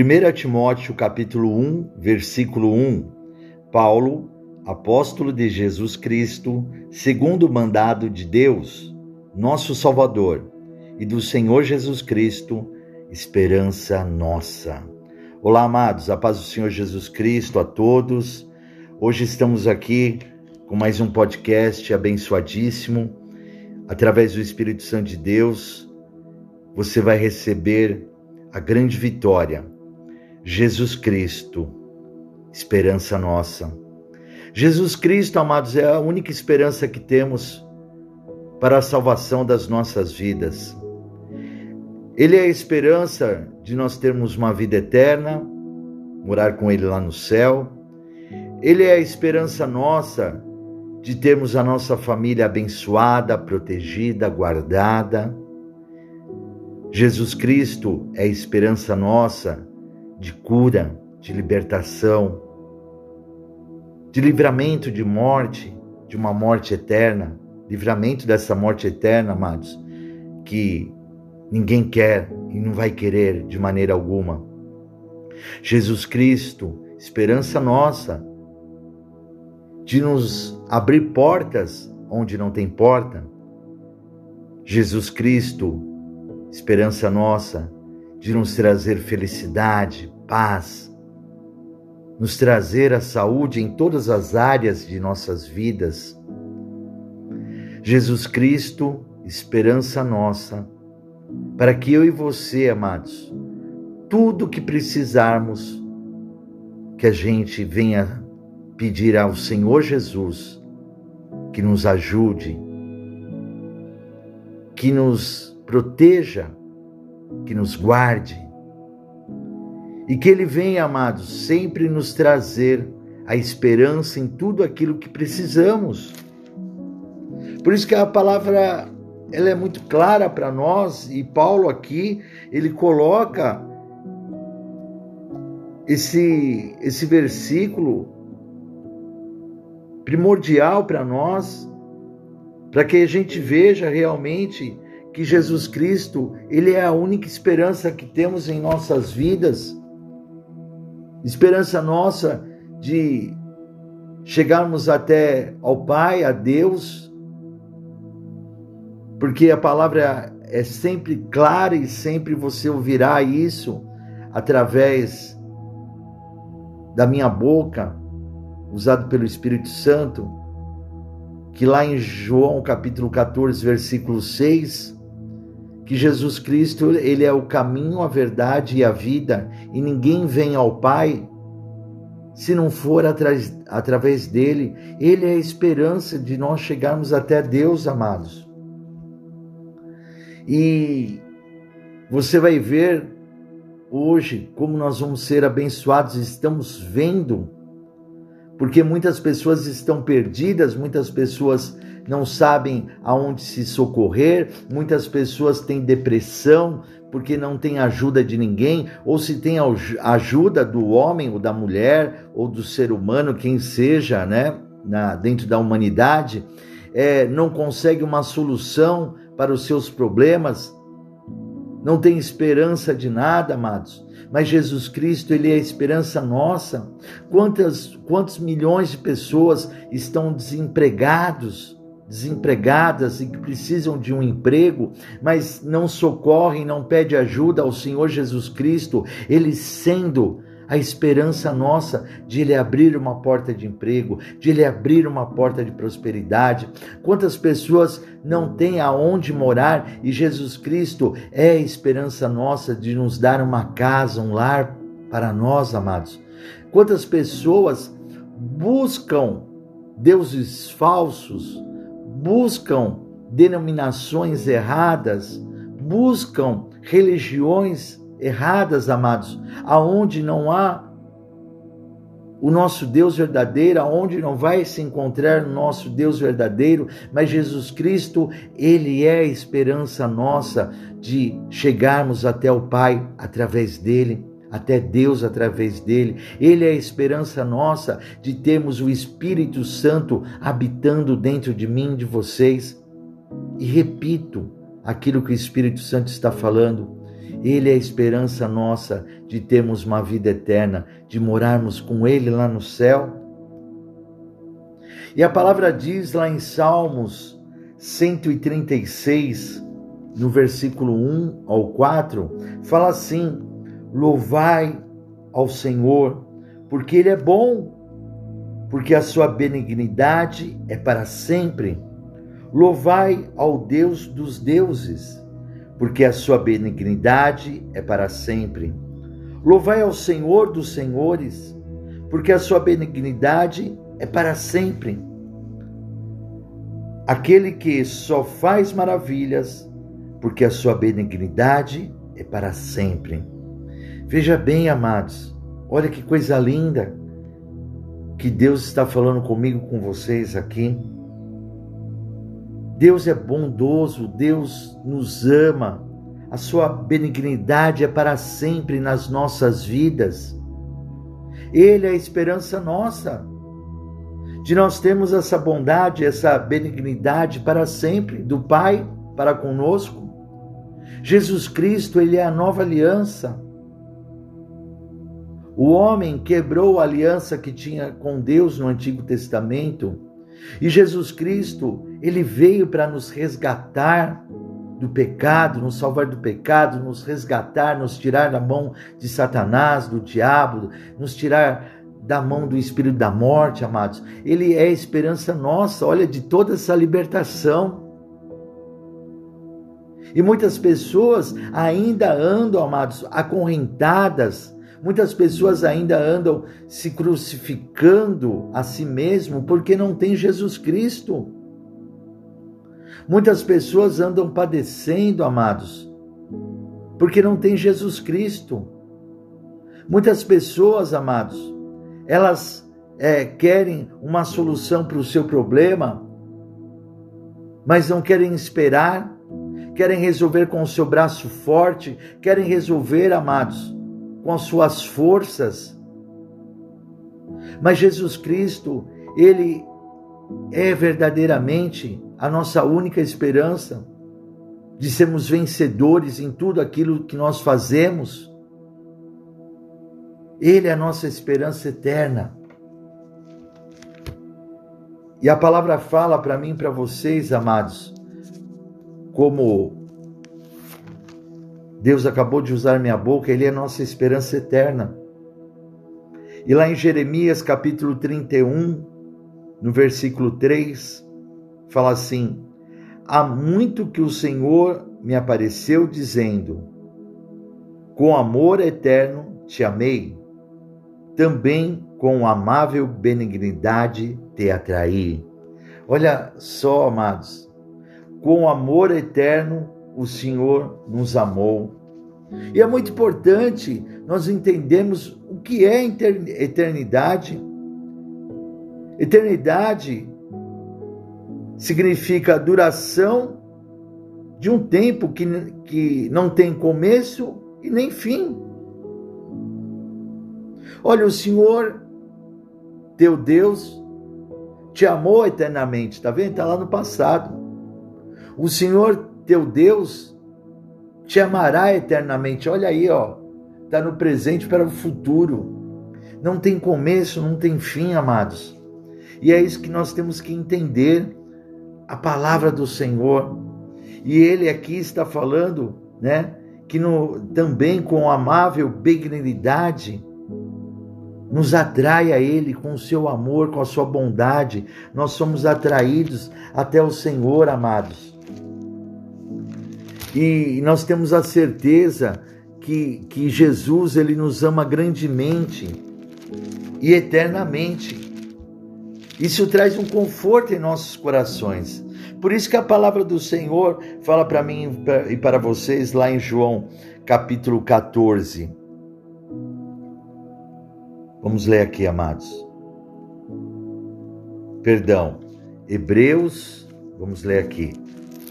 1 Timóteo capítulo 1, versículo 1. Paulo, apóstolo de Jesus Cristo, segundo o mandado de Deus, nosso Salvador, e do Senhor Jesus Cristo, esperança nossa. Olá, amados, a paz do Senhor Jesus Cristo a todos. Hoje estamos aqui com mais um podcast abençoadíssimo. Através do Espírito Santo de Deus, você vai receber a grande vitória Jesus Cristo, esperança nossa. Jesus Cristo, amados, é a única esperança que temos para a salvação das nossas vidas. Ele é a esperança de nós termos uma vida eterna, morar com Ele lá no céu. Ele é a esperança nossa de termos a nossa família abençoada, protegida, guardada. Jesus Cristo é a esperança nossa de cura, de libertação, de livramento de morte, de uma morte eterna, livramento dessa morte eterna, amados, que ninguém quer e não vai querer de maneira alguma. Jesus Cristo, esperança nossa, de nos abrir portas onde não tem porta. Jesus Cristo, esperança nossa, de nos trazer felicidade, paz, nos trazer a saúde em todas as áreas de nossas vidas. Jesus Cristo, esperança nossa, para que eu e você, amados, tudo que precisarmos, que a gente venha pedir ao Senhor Jesus que nos ajude, que nos proteja que nos guarde e que Ele venha, amados, sempre nos trazer a esperança em tudo aquilo que precisamos. Por isso que a palavra ela é muito clara para nós e Paulo aqui ele coloca esse esse versículo primordial para nós, para que a gente veja realmente que Jesus Cristo, ele é a única esperança que temos em nossas vidas. Esperança nossa de chegarmos até ao Pai, a Deus, porque a palavra é sempre clara e sempre você ouvirá isso através da minha boca, usado pelo Espírito Santo, que lá em João capítulo 14, versículo 6, que Jesus Cristo, ele é o caminho, a verdade e a vida, e ninguém vem ao Pai se não for atras, através dele. Ele é a esperança de nós chegarmos até Deus, amados. E você vai ver hoje como nós vamos ser abençoados, estamos vendo, porque muitas pessoas estão perdidas, muitas pessoas não sabem aonde se socorrer, muitas pessoas têm depressão porque não tem ajuda de ninguém, ou se tem ajuda do homem ou da mulher ou do ser humano, quem seja, né, na, dentro da humanidade, é, não consegue uma solução para os seus problemas, não tem esperança de nada, amados. Mas Jesus Cristo, Ele é a esperança nossa. Quantas, quantos milhões de pessoas estão desempregados? Desempregadas e que precisam de um emprego, mas não socorrem, não pede ajuda ao Senhor Jesus Cristo, ele sendo a esperança nossa de Ele abrir uma porta de emprego, de Ele abrir uma porta de prosperidade. Quantas pessoas não têm aonde morar e Jesus Cristo é a esperança nossa de nos dar uma casa, um lar para nós, amados? Quantas pessoas buscam deuses falsos, buscam denominações erradas, buscam religiões erradas, amados, aonde não há o nosso Deus verdadeiro, aonde não vai se encontrar o nosso Deus verdadeiro, mas Jesus Cristo, ele é a esperança nossa de chegarmos até o Pai através dele até Deus através dele. Ele é a esperança nossa de termos o Espírito Santo habitando dentro de mim, de vocês. E repito aquilo que o Espírito Santo está falando. Ele é a esperança nossa de termos uma vida eterna, de morarmos com Ele lá no céu. E a palavra diz lá em Salmos 136, no versículo 1 ao 4, fala assim: Louvai ao Senhor, porque Ele é bom, porque a sua benignidade é para sempre. Louvai ao Deus dos deuses, porque a sua benignidade é para sempre. Louvai ao Senhor dos senhores, porque a sua benignidade é para sempre. Aquele que só faz maravilhas, porque a sua benignidade é para sempre. Veja bem, amados, olha que coisa linda que Deus está falando comigo, com vocês aqui. Deus é bondoso, Deus nos ama, a sua benignidade é para sempre nas nossas vidas. Ele é a esperança nossa, de nós termos essa bondade, essa benignidade para sempre, do Pai para conosco. Jesus Cristo, Ele é a nova aliança. O homem quebrou a aliança que tinha com Deus no Antigo Testamento e Jesus Cristo, ele veio para nos resgatar do pecado, nos salvar do pecado, nos resgatar, nos tirar da mão de Satanás, do diabo, nos tirar da mão do espírito da morte, amados. Ele é a esperança nossa, olha, de toda essa libertação. E muitas pessoas ainda andam, amados, acorrentadas Muitas pessoas ainda andam se crucificando a si mesmo porque não tem Jesus Cristo. Muitas pessoas andam padecendo, amados, porque não tem Jesus Cristo. Muitas pessoas, amados, elas é, querem uma solução para o seu problema, mas não querem esperar, querem resolver com o seu braço forte, querem resolver, amados, com as suas forças. Mas Jesus Cristo, ele é verdadeiramente a nossa única esperança de sermos vencedores em tudo aquilo que nós fazemos. Ele é a nossa esperança eterna. E a palavra fala para mim, para vocês, amados, como Deus acabou de usar minha boca, Ele é nossa esperança eterna. E lá em Jeremias capítulo 31, no versículo 3, fala assim: Há muito que o Senhor me apareceu dizendo: Com amor eterno te amei, também com amável benignidade te atraí. Olha só, amados, com amor eterno o Senhor nos amou. E é muito importante nós entendermos o que é eternidade. Eternidade significa a duração de um tempo que, que não tem começo e nem fim. Olha, o Senhor, teu Deus, te amou eternamente, está vendo? Está lá no passado. O Senhor teu Deus te amará eternamente. Olha aí, ó, está no presente para o futuro. Não tem começo, não tem fim, amados. E é isso que nós temos que entender a palavra do Senhor. E ele aqui está falando, né, que no, também com amável benignidade nos atrai a Ele com o seu amor, com a sua bondade. Nós somos atraídos até o Senhor, amados. E nós temos a certeza que, que Jesus ele nos ama grandemente e eternamente. Isso traz um conforto em nossos corações. Por isso que a palavra do Senhor fala para mim e para vocês lá em João, capítulo 14. Vamos ler aqui, amados. Perdão, Hebreus, vamos ler aqui.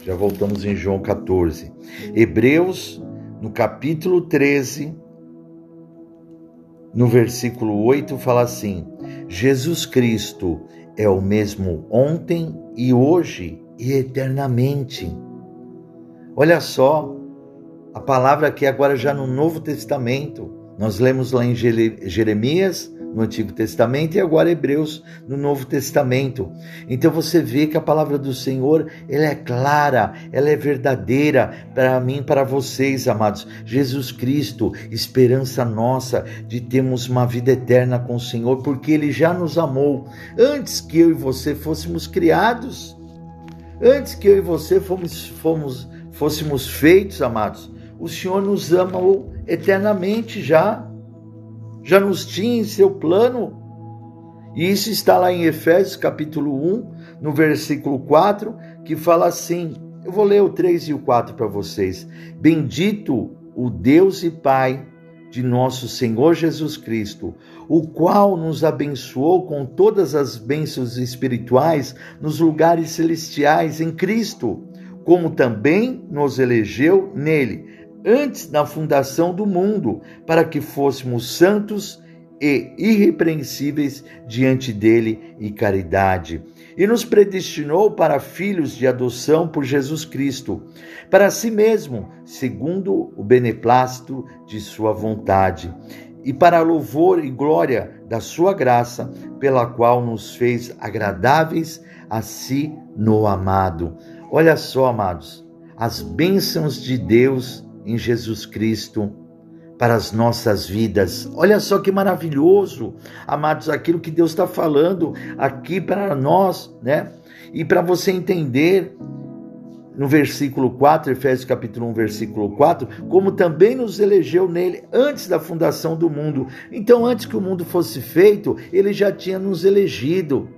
Já voltamos em João 14. Hebreus, no capítulo 13, no versículo 8, fala assim: Jesus Cristo é o mesmo ontem e hoje e eternamente. Olha só A palavra aqui agora já no Novo Testamento. Nós lemos lá em Jeremias, no Antigo Testamento e agora Hebreus no Novo Testamento. Então você vê que a palavra do Senhor, ela é clara, ela é verdadeira para mim, para vocês, amados. Jesus Cristo, esperança nossa de termos uma vida eterna com o Senhor, porque ele já nos amou antes que eu e você fôssemos criados. Antes que eu e você fomos, fomos fôssemos feitos, amados, o Senhor nos amou eternamente já já nos tinha em seu plano. E isso está lá em Efésios capítulo 1, no versículo 4, que fala assim: eu vou ler o 3 e o 4 para vocês. Bendito o Deus e Pai de nosso Senhor Jesus Cristo, o qual nos abençoou com todas as bênçãos espirituais nos lugares celestiais em Cristo, como também nos elegeu nele antes da fundação do mundo, para que fôssemos santos e irrepreensíveis diante dele em caridade. E nos predestinou para filhos de adoção por Jesus Cristo, para si mesmo, segundo o beneplácito de sua vontade, e para louvor e glória da sua graça, pela qual nos fez agradáveis a si no amado. Olha só, amados, as bênçãos de Deus em Jesus Cristo para as nossas vidas. Olha só que maravilhoso, amados, aquilo que Deus está falando aqui para nós, né? E para você entender no versículo 4, Efésios capítulo 1, versículo 4, como também nos elegeu nele antes da fundação do mundo. Então, antes que o mundo fosse feito, ele já tinha nos elegido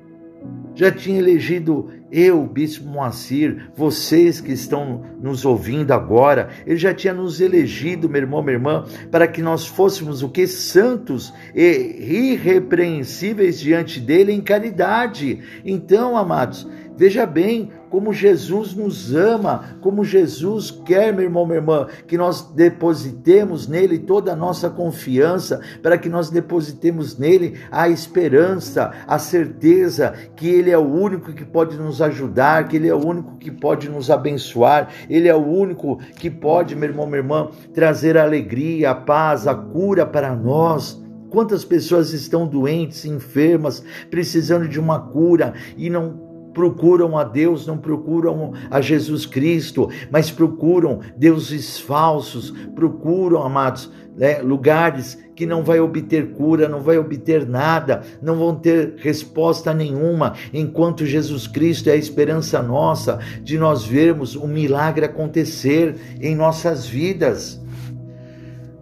já tinha elegido eu, Bispo Moacir, vocês que estão nos ouvindo agora, ele já tinha nos elegido, meu irmão, minha irmã, para que nós fôssemos o que? Santos e irrepreensíveis diante dele em caridade. Então, amados, veja bem, como Jesus nos ama, como Jesus quer, meu irmão, minha irmã, que nós depositemos nele toda a nossa confiança, para que nós depositemos nele a esperança, a certeza que ele é o único que pode nos ajudar, que ele é o único que pode nos abençoar, ele é o único que pode, meu irmão, minha irmã, trazer a alegria, a paz, a cura para nós. Quantas pessoas estão doentes, enfermas, precisando de uma cura e não procuram a Deus, não procuram a Jesus Cristo, mas procuram deuses falsos, procuram, amados, né, lugares que não vai obter cura, não vai obter nada, não vão ter resposta nenhuma, enquanto Jesus Cristo é a esperança nossa de nós vermos um milagre acontecer em nossas vidas.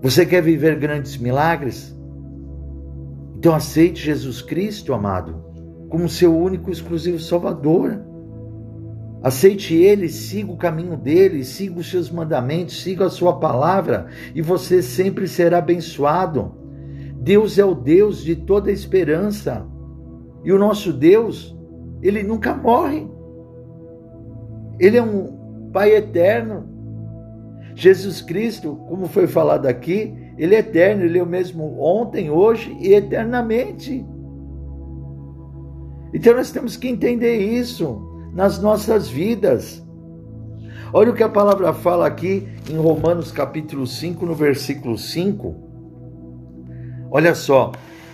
Você quer viver grandes milagres? Então aceite Jesus Cristo, amado como seu único e exclusivo Salvador. Aceite Ele, siga o caminho dele, siga os seus mandamentos, siga a sua palavra e você sempre será abençoado. Deus é o Deus de toda esperança e o nosso Deus, ele nunca morre. Ele é um Pai eterno. Jesus Cristo, como foi falado aqui, ele é eterno, ele é o mesmo ontem, hoje e eternamente. Então nós temos que entender isso nas nossas vidas. Olha o que a palavra fala aqui em Romanos capítulo 5, no versículo 5. Olha só,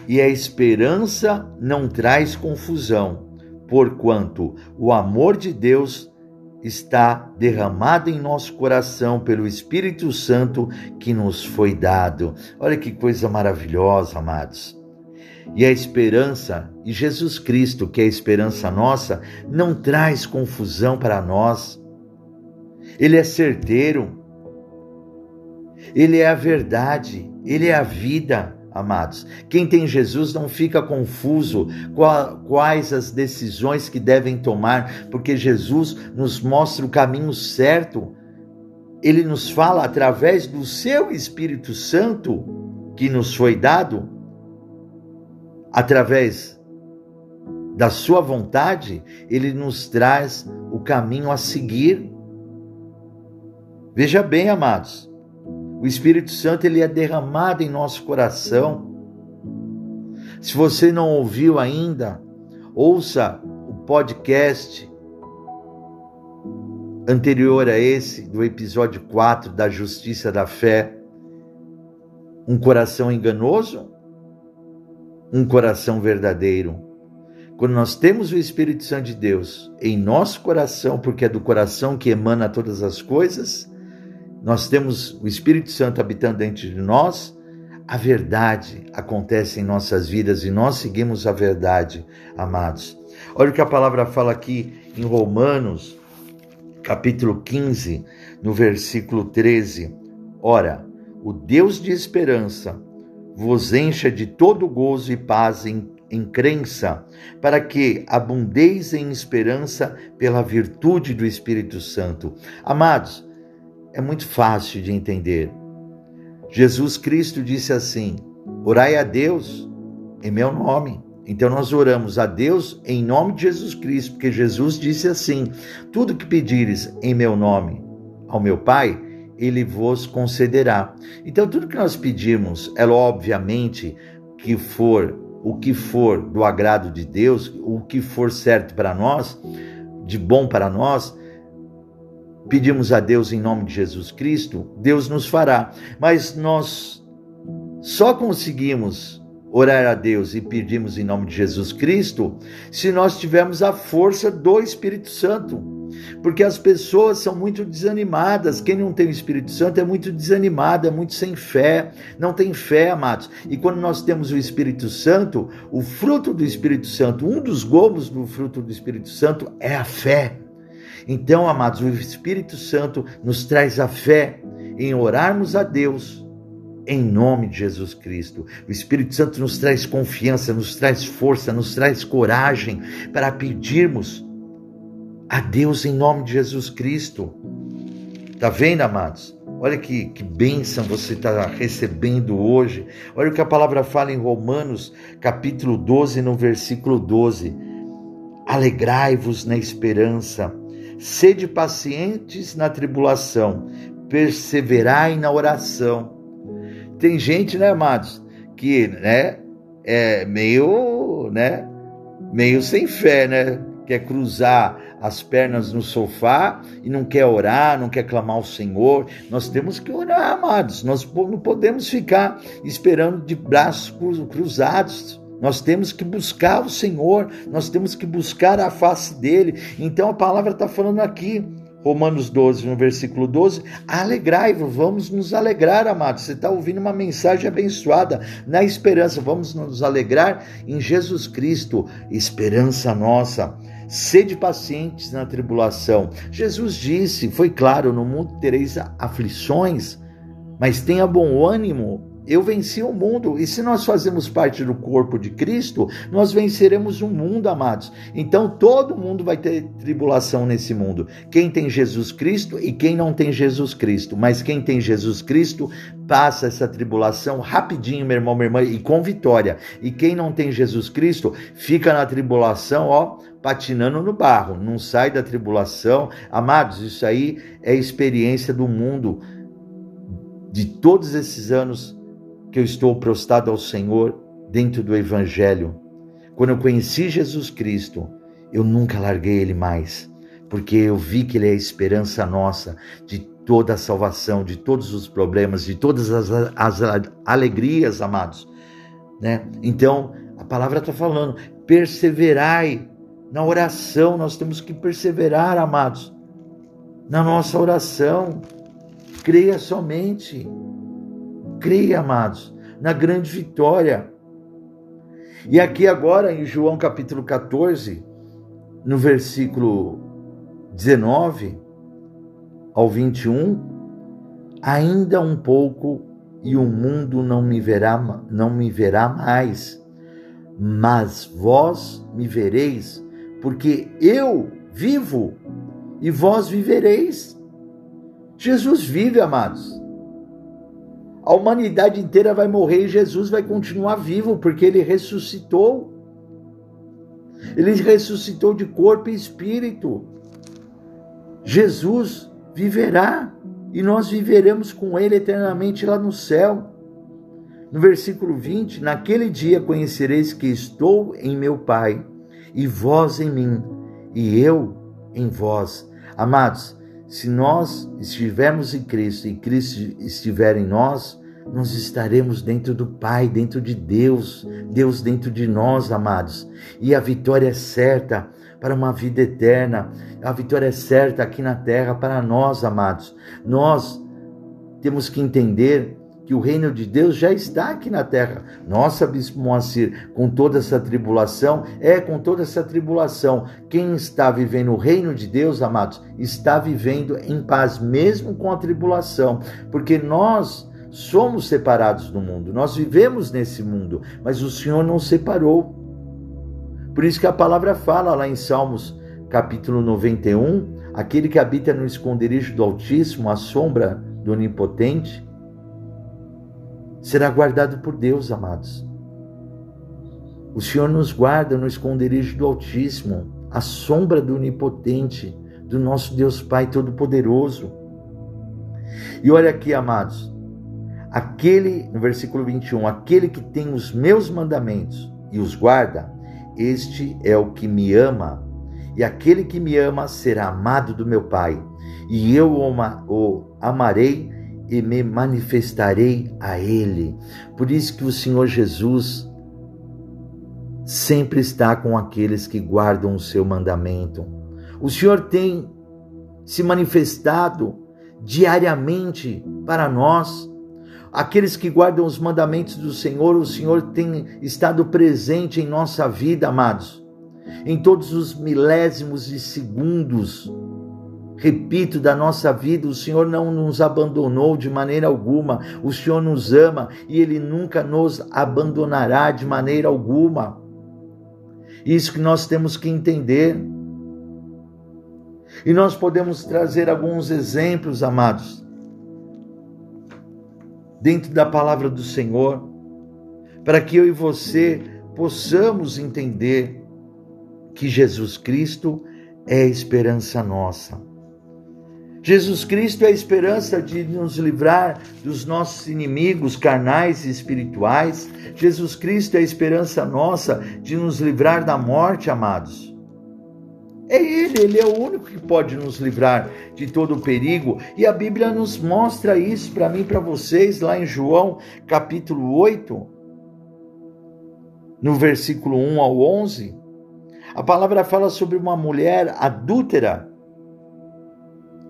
e a esperança não traz confusão, porquanto o amor de Deus está derramado em nosso coração pelo Espírito Santo que nos foi dado. Olha que coisa maravilhosa, amados. E a esperança, e Jesus Cristo, que é a esperança nossa, não traz confusão para nós. Ele é certeiro. Ele é a verdade, ele é a vida, amados. Quem tem Jesus não fica confuso quais as decisões que devem tomar, porque Jesus nos mostra o caminho certo. Ele nos fala através do seu Espírito Santo que nos foi dado através da sua vontade, ele nos traz o caminho a seguir. Veja bem, amados, o Espírito Santo ele é derramado em nosso coração. Se você não ouviu ainda, ouça o podcast anterior a esse, do episódio 4 da justiça da fé, um coração enganoso, um coração verdadeiro. Quando nós temos o Espírito Santo de Deus em nosso coração, porque é do coração que emana todas as coisas, nós temos o Espírito Santo habitando dentro de nós, a verdade acontece em nossas vidas e nós seguimos a verdade, amados. Olha o que a palavra fala aqui em Romanos, capítulo 15, no versículo 13. Ora, o Deus de esperança vos encha de todo gozo e paz em, em crença, para que abundeis em esperança pela virtude do Espírito Santo. Amados, é muito fácil de entender. Jesus Cristo disse assim: Orai a Deus em meu nome. Então nós oramos a Deus em nome de Jesus Cristo, porque Jesus disse assim: Tudo que pedires em meu nome ao meu Pai, ele vos concederá. Então tudo que nós pedimos, é obviamente que for o que for do agrado de Deus, o que for certo para nós, de bom para nós, pedimos a Deus em nome de Jesus Cristo, Deus nos fará. Mas nós só conseguimos orar a Deus e pedirmos em nome de Jesus Cristo se nós tivermos a força do Espírito Santo. Porque as pessoas são muito desanimadas. Quem não tem o Espírito Santo é muito desanimado, é muito sem fé, não tem fé, amados. E quando nós temos o Espírito Santo, o fruto do Espírito Santo, um dos gomos do fruto do Espírito Santo é a fé. Então, amados, o Espírito Santo nos traz a fé em orarmos a Deus em nome de Jesus Cristo. O Espírito Santo nos traz confiança, nos traz força, nos traz coragem para pedirmos a Deus em nome de Jesus Cristo. Tá vendo, amados? Olha que, que bênção você está recebendo hoje. Olha o que a palavra fala em Romanos, capítulo 12, no versículo 12. Alegrai-vos na esperança Sede pacientes na tribulação, perseverai na oração. Tem gente, né, amados, que, né, é meio, né, meio sem fé, né? Quer cruzar as pernas no sofá e não quer orar, não quer clamar ao Senhor. Nós temos que orar, amados. Nós não podemos ficar esperando de braços cruzados. Nós temos que buscar o Senhor, nós temos que buscar a face dele. Então a palavra está falando aqui, Romanos 12, no versículo 12: alegrai-vos, vamos nos alegrar, amados. Você está ouvindo uma mensagem abençoada na esperança, vamos nos alegrar em Jesus Cristo, esperança nossa. Sede pacientes na tribulação. Jesus disse, foi claro: no mundo tereis aflições, mas tenha bom ânimo, eu venci o mundo. E se nós fazemos parte do corpo de Cristo, nós venceremos o mundo, amados. Então todo mundo vai ter tribulação nesse mundo. Quem tem Jesus Cristo e quem não tem Jesus Cristo. Mas quem tem Jesus Cristo passa essa tribulação rapidinho, meu irmão, minha irmã, e com vitória. E quem não tem Jesus Cristo fica na tribulação, ó, patinando no barro, não sai da tribulação. Amados, isso aí é experiência do mundo de todos esses anos que eu estou prostrado ao Senhor dentro do Evangelho. Quando eu conheci Jesus Cristo, eu nunca larguei Ele mais, porque eu vi que Ele é a esperança nossa de toda a salvação, de todos os problemas, de todas as, as alegrias, amados. Né? Então, a palavra está falando, perseverai na oração, nós temos que perseverar, amados, na nossa oração. Creia somente creia, amados, na grande vitória. E aqui agora em João capítulo 14, no versículo 19 ao 21, ainda um pouco e o mundo não me verá, não me verá mais, mas vós me vereis, porque eu vivo e vós vivereis. Jesus vive, amados. A humanidade inteira vai morrer e Jesus vai continuar vivo, porque ele ressuscitou. Ele ressuscitou de corpo e espírito. Jesus viverá e nós viveremos com ele eternamente lá no céu. No versículo 20: Naquele dia conhecereis que estou em meu Pai, e vós em mim, e eu em vós. Amados, se nós estivermos em Cristo e Cristo estiver em nós, nós estaremos dentro do Pai, dentro de Deus, Deus dentro de nós, amados. E a vitória é certa para uma vida eterna, a vitória é certa aqui na terra para nós, amados. Nós temos que entender que o reino de Deus já está aqui na terra. Nossa, Bispo Moacir, com toda essa tribulação, é com toda essa tribulação. Quem está vivendo o reino de Deus, amados, está vivendo em paz, mesmo com a tribulação, porque nós somos separados do mundo, nós vivemos nesse mundo, mas o Senhor não separou. Por isso que a palavra fala lá em Salmos, capítulo 91, aquele que habita no esconderijo do Altíssimo, à sombra do Onipotente, será guardado por Deus, amados. O Senhor nos guarda no esconderijo do Altíssimo, à sombra do Onipotente, do nosso Deus Pai Todo-Poderoso. E olha aqui, amados, aquele, no versículo 21, aquele que tem os meus mandamentos e os guarda, este é o que me ama. E aquele que me ama será amado do meu Pai, e eu o amarei e me manifestarei a Ele. Por isso que o Senhor Jesus sempre está com aqueles que guardam o seu mandamento. O Senhor tem se manifestado diariamente para nós. Aqueles que guardam os mandamentos do Senhor, o Senhor tem estado presente em nossa vida, amados, em todos os milésimos de segundos repito, da nossa vida, o Senhor não nos abandonou de maneira alguma, o Senhor nos ama e Ele nunca nos abandonará de maneira alguma. Isso que nós temos que entender. E nós podemos trazer alguns exemplos, amados, dentro da palavra do Senhor, para que eu e você possamos entender que Jesus Cristo é a esperança nossa. Jesus Cristo é a esperança de nos livrar dos nossos inimigos carnais e espirituais. Jesus Cristo é a esperança nossa de nos livrar da morte, amados. É Ele, Ele é o único que pode nos livrar de todo o perigo. E a Bíblia nos mostra isso para mim e para vocês, lá em João capítulo 8, no versículo 1 ao 11. A palavra fala sobre uma mulher adúltera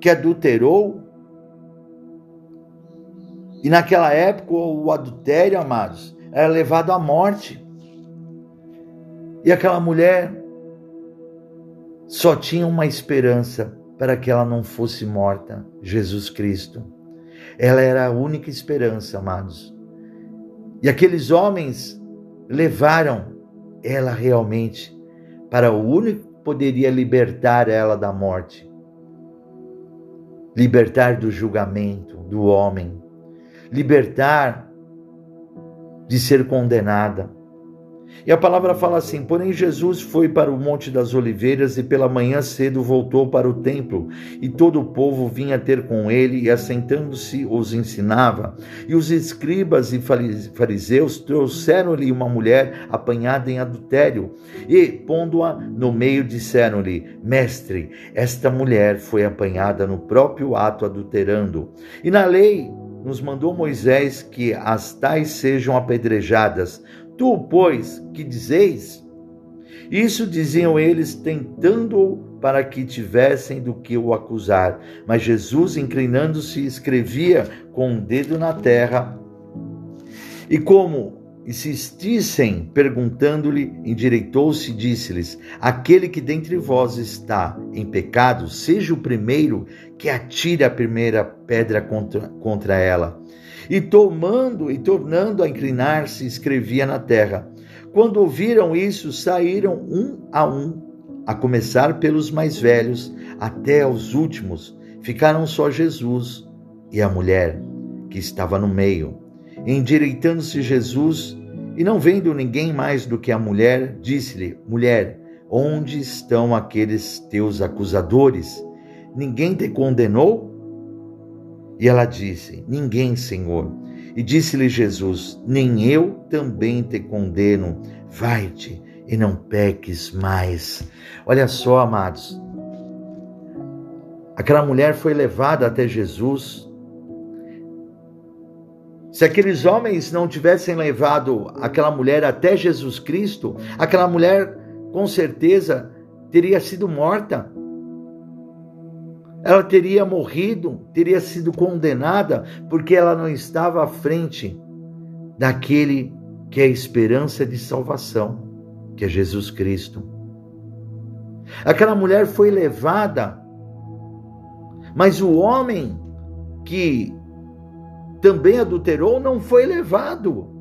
que adulterou. E naquela época, o adultério, amados, era levado à morte. E aquela mulher só tinha uma esperança para que ela não fosse morta: Jesus Cristo. Ela era a única esperança, amados. E aqueles homens levaram ela realmente para o único que poderia libertar ela da morte libertar do julgamento do homem, libertar de ser condenada. E a palavra fala assim: Porém, Jesus foi para o Monte das Oliveiras e pela manhã cedo voltou para o templo, e todo o povo vinha ter com ele, e assentando-se os ensinava. E os escribas e fariseus trouxeram-lhe uma mulher apanhada em adultério, e, pondo-a no meio, disseram-lhe: Mestre, esta mulher foi apanhada no próprio ato adulterando. E na lei nos mandou Moisés que as tais sejam apedrejadas. Tu, pois, que dizeis? Isso diziam eles, tentando-o para que tivessem do que o acusar. Mas Jesus, inclinando-se, escrevia com um dedo na terra. E como insistissem, perguntando-lhe, endireitou-se e disse-lhes: Aquele que dentre vós está em pecado, seja o primeiro que atire a primeira pedra contra, contra ela. E tomando e tornando a inclinar-se, escrevia na terra. Quando ouviram isso, saíram um a um, a começar pelos mais velhos até aos últimos. Ficaram só Jesus e a mulher que estava no meio. Endireitando-se Jesus e não vendo ninguém mais do que a mulher, disse-lhe: Mulher, onde estão aqueles teus acusadores? Ninguém te condenou? E ela disse: Ninguém, Senhor. E disse-lhe Jesus: Nem eu também te condeno. Vai-te e não peques mais. Olha só, amados. Aquela mulher foi levada até Jesus. Se aqueles homens não tivessem levado aquela mulher até Jesus Cristo, aquela mulher com certeza teria sido morta. Ela teria morrido, teria sido condenada, porque ela não estava à frente daquele que é a esperança de salvação, que é Jesus Cristo. Aquela mulher foi levada, mas o homem que também adulterou não foi levado.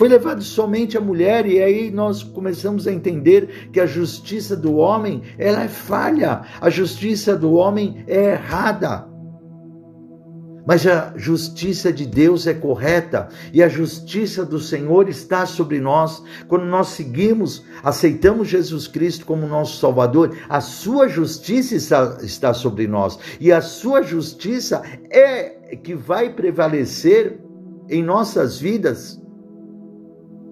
Foi levado somente a mulher e aí nós começamos a entender que a justiça do homem, ela é falha. A justiça do homem é errada. Mas a justiça de Deus é correta e a justiça do Senhor está sobre nós. Quando nós seguimos, aceitamos Jesus Cristo como nosso Salvador, a sua justiça está, sobre nós e a sua justiça é que vai prevalecer em nossas vidas,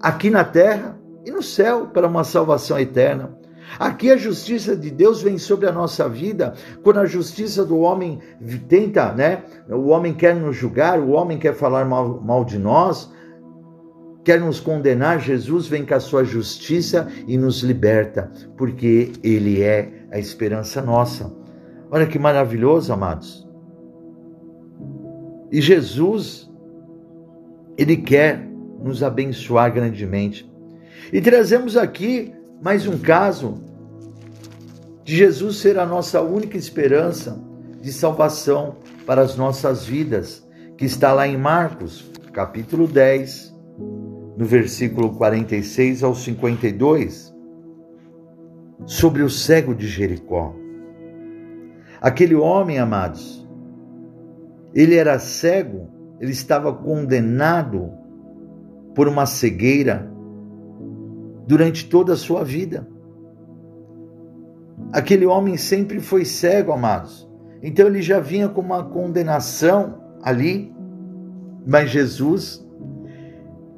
aqui na terra e no céu, para uma salvação eterna. Aqui a justiça de Deus vem sobre a nossa vida, quando a justiça do homem tenta, né? O homem quer nos julgar, o homem quer falar mal, mal de nós, quer nos condenar, Jesus vem com a sua justiça e nos liberta, porque Ele é a esperança nossa. Olha que maravilhoso, amados. E Jesus, Ele quer nos abençoar grandemente. E trazemos aqui mais um caso de Jesus ser a nossa única esperança de salvação para as nossas vidas, que está lá em Marcos, capítulo 10, no versículo 46 ao 52, sobre o cego de Jericó. Aquele homem, amados, ele era cego, ele estava condenado por uma cegueira durante toda a sua vida. Aquele homem sempre foi cego, amados. Então ele já vinha com uma condenação ali, mas Jesus,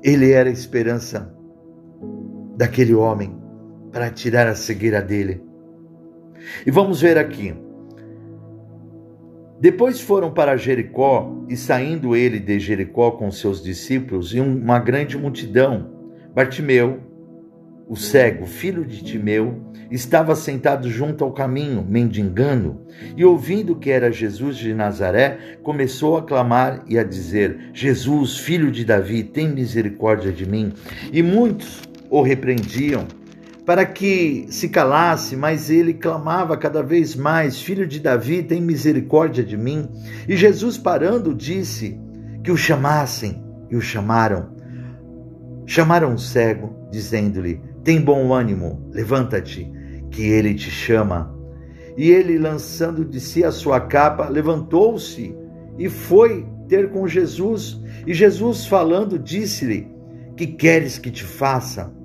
ele era a esperança daquele homem para tirar a cegueira dele. E vamos ver aqui. Depois foram para Jericó, e saindo ele de Jericó com seus discípulos e uma grande multidão, Bartimeu, o cego, filho de Timeu, estava sentado junto ao caminho, mendigando, e ouvindo que era Jesus de Nazaré, começou a clamar e a dizer: Jesus, filho de Davi, tem misericórdia de mim. E muitos o repreendiam para que se calasse, mas ele clamava cada vez mais: Filho de Davi, tem misericórdia de mim. E Jesus, parando, disse que o chamassem, e o chamaram. Chamaram o cego, dizendo-lhe: tem bom ânimo, levanta-te, que ele te chama. E ele, lançando de si a sua capa, levantou-se e foi ter com Jesus. E Jesus, falando, disse-lhe: Que queres que te faça?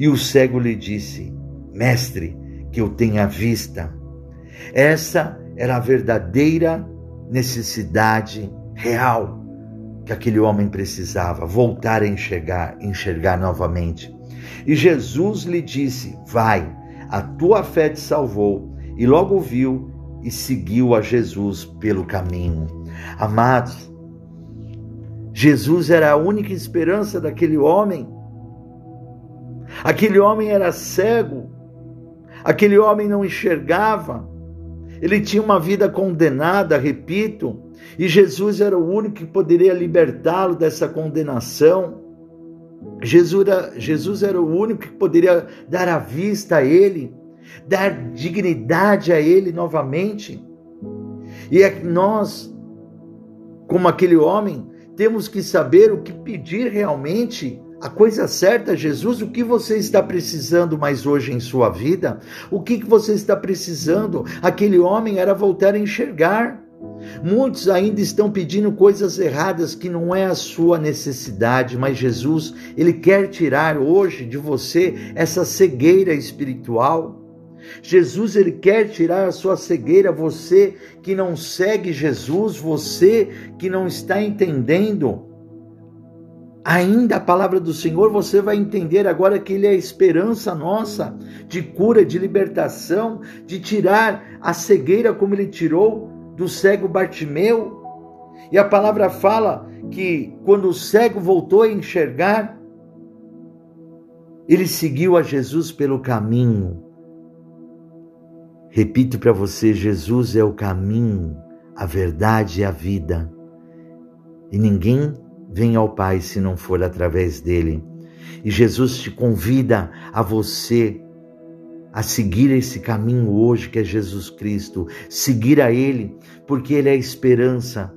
E o cego lhe disse: Mestre, que eu tenha vista. Essa era a verdadeira necessidade real que aquele homem precisava, voltar a enxergar, enxergar novamente. E Jesus lhe disse: Vai, a tua fé te salvou. E logo viu e seguiu a Jesus pelo caminho. Amados, Jesus era a única esperança daquele homem. Aquele homem era cego, aquele homem não enxergava, ele tinha uma vida condenada, repito, e Jesus era o único que poderia libertá-lo dessa condenação. Jesus era, Jesus era o único que poderia dar a vista a ele, dar dignidade a ele novamente. E é que nós, como aquele homem, temos que saber o que pedir realmente, a coisa certa, Jesus, o que você está precisando mais hoje em sua vida? O que, que você está precisando? Aquele homem era voltar a enxergar. Muitos ainda estão pedindo coisas erradas que não é a sua necessidade, mas Jesus, ele quer tirar hoje de você essa cegueira espiritual. Jesus, ele quer tirar a sua cegueira, você que não segue Jesus, você que não está entendendo ainda a palavra do Senhor, você vai entender agora que Ele é a esperança nossa de cura, de libertação, de tirar a cegueira como Ele tirou do cego Bartimeu. E a palavra fala que quando o cego voltou a enxergar, ele seguiu a Jesus pelo caminho. Repito para você: Jesus é o caminho, a verdade e a vida. E ninguém vem ao Pai se não for através dele. E Jesus te convida a você a seguir esse caminho hoje que é Jesus Cristo, seguir a Ele, porque Ele é a esperança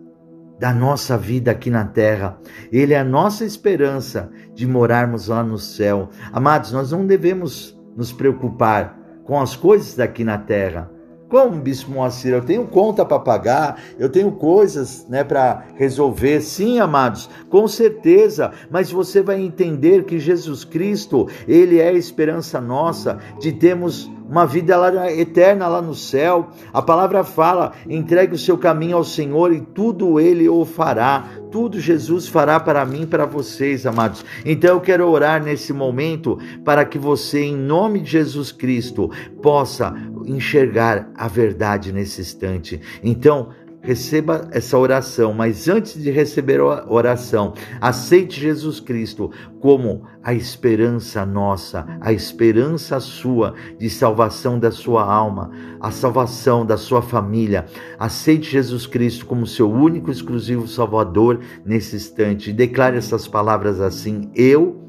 da nossa vida aqui na terra. Ele é a nossa esperança de morarmos lá no céu. Amados, nós não devemos nos preocupar com as coisas daqui na terra, como, Bispo Moacir? Eu tenho conta para pagar, eu tenho coisas né, para resolver. Sim, amados, com certeza, mas você vai entender que Jesus Cristo, Ele é a esperança nossa de termos uma vida lá, eterna lá no céu. A palavra fala: entregue o seu caminho ao Senhor e tudo Ele o fará. Tudo Jesus fará para mim e para vocês, amados. Então eu quero orar nesse momento para que você, em nome de Jesus Cristo, possa enxergar a verdade nesse instante. Então, receba essa oração, mas antes de receber a oração, aceite Jesus Cristo como a esperança nossa, a esperança sua de salvação da sua alma, a salvação da sua família. Aceite Jesus Cristo como seu único exclusivo Salvador nesse instante e declare essas palavras assim: Eu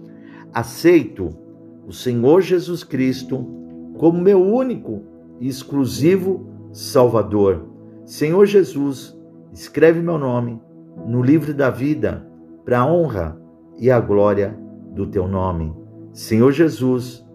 aceito o Senhor Jesus Cristo como meu único e exclusivo Salvador. Senhor Jesus, escreve meu nome no livro da vida para a honra e a glória do teu nome. Senhor Jesus,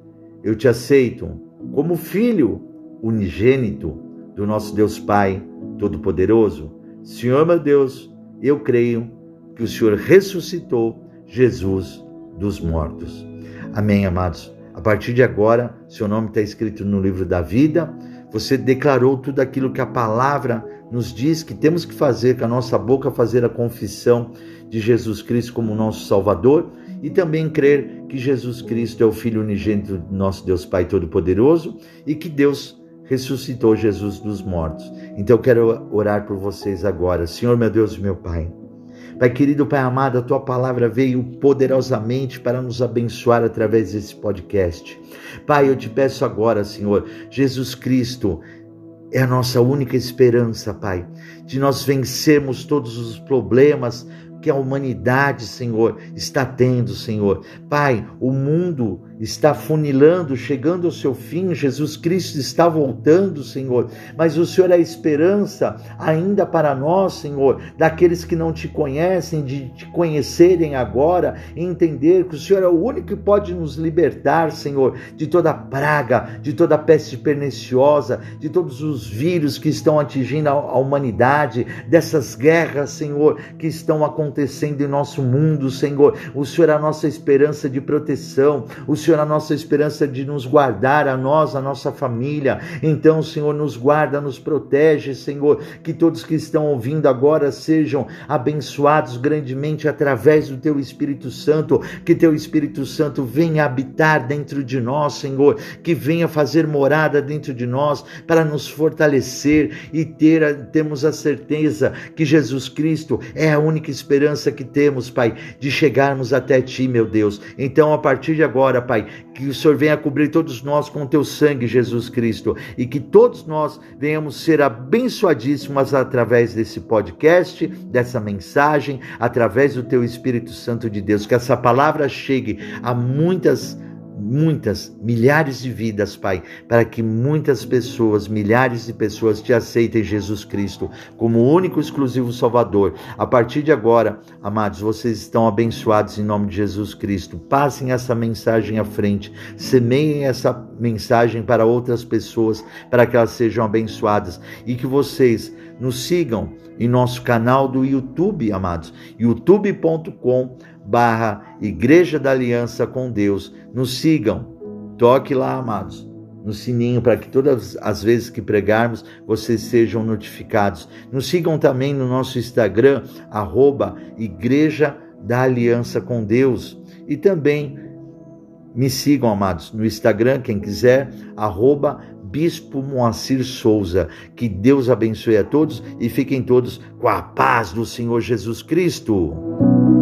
eu te aceito como filho unigênito do nosso Deus Pai Todo-Poderoso. Senhor meu Deus, eu creio que o Senhor ressuscitou Jesus dos mortos. Amém, amados. A partir de agora, seu nome está escrito no livro da vida você declarou tudo aquilo que a palavra nos diz que temos que fazer, com a nossa boca fazer a confissão de Jesus Cristo como nosso Salvador e também crer que Jesus Cristo é o Filho unigênito do nosso Deus Pai Todo-Poderoso e que Deus ressuscitou Jesus dos mortos. Então eu quero orar por vocês agora. Senhor, meu Deus e meu Pai. Pai querido, Pai amado, a tua palavra veio poderosamente para nos abençoar através desse podcast. Pai, eu te peço agora, Senhor, Jesus Cristo, é a nossa única esperança, Pai, de nós vencermos todos os problemas, que a humanidade, Senhor, está tendo, Senhor. Pai, o mundo está funilando, chegando ao seu fim, Jesus Cristo está voltando, Senhor. Mas o Senhor é a esperança ainda para nós, Senhor, daqueles que não te conhecem, de te conhecerem agora e entender que o Senhor é o único que pode nos libertar, Senhor, de toda praga, de toda peste perniciosa, de todos os vírus que estão atingindo a humanidade, dessas guerras, Senhor, que estão acontecendo em nosso mundo, Senhor. O Senhor é a nossa esperança de proteção, o Senhor é a nossa esperança de nos guardar, a nós, a nossa família. Então, Senhor, nos guarda, nos protege, Senhor. Que todos que estão ouvindo agora sejam abençoados grandemente através do Teu Espírito Santo. Que Teu Espírito Santo venha habitar dentro de nós, Senhor. Que venha fazer morada dentro de nós para nos fortalecer e ter, temos a certeza que Jesus Cristo é a única esperança que temos, Pai, de chegarmos até Ti, meu Deus. Então, a partir de agora, Pai, que o Senhor venha cobrir todos nós com o Teu sangue, Jesus Cristo, e que todos nós venhamos ser abençoadíssimos através desse podcast, dessa mensagem, através do Teu Espírito Santo de Deus. Que essa palavra chegue a muitas muitas, milhares de vidas, Pai, para que muitas pessoas, milhares de pessoas te aceitem Jesus Cristo como único exclusivo Salvador. A partir de agora, amados, vocês estão abençoados em nome de Jesus Cristo. Passem essa mensagem à frente, semeiem essa mensagem para outras pessoas, para que elas sejam abençoadas e que vocês nos sigam em nosso canal do YouTube, amados, youtube.com barra Igreja da Aliança com Deus. Nos sigam, toque lá, amados, no sininho para que todas as vezes que pregarmos vocês sejam notificados. Nos sigam também no nosso Instagram, arroba Igreja da aliança com Deus. E também me sigam, amados, no Instagram, quem quiser, arroba Bispo Moacir Souza. Que Deus abençoe a todos e fiquem todos com a paz do Senhor Jesus Cristo.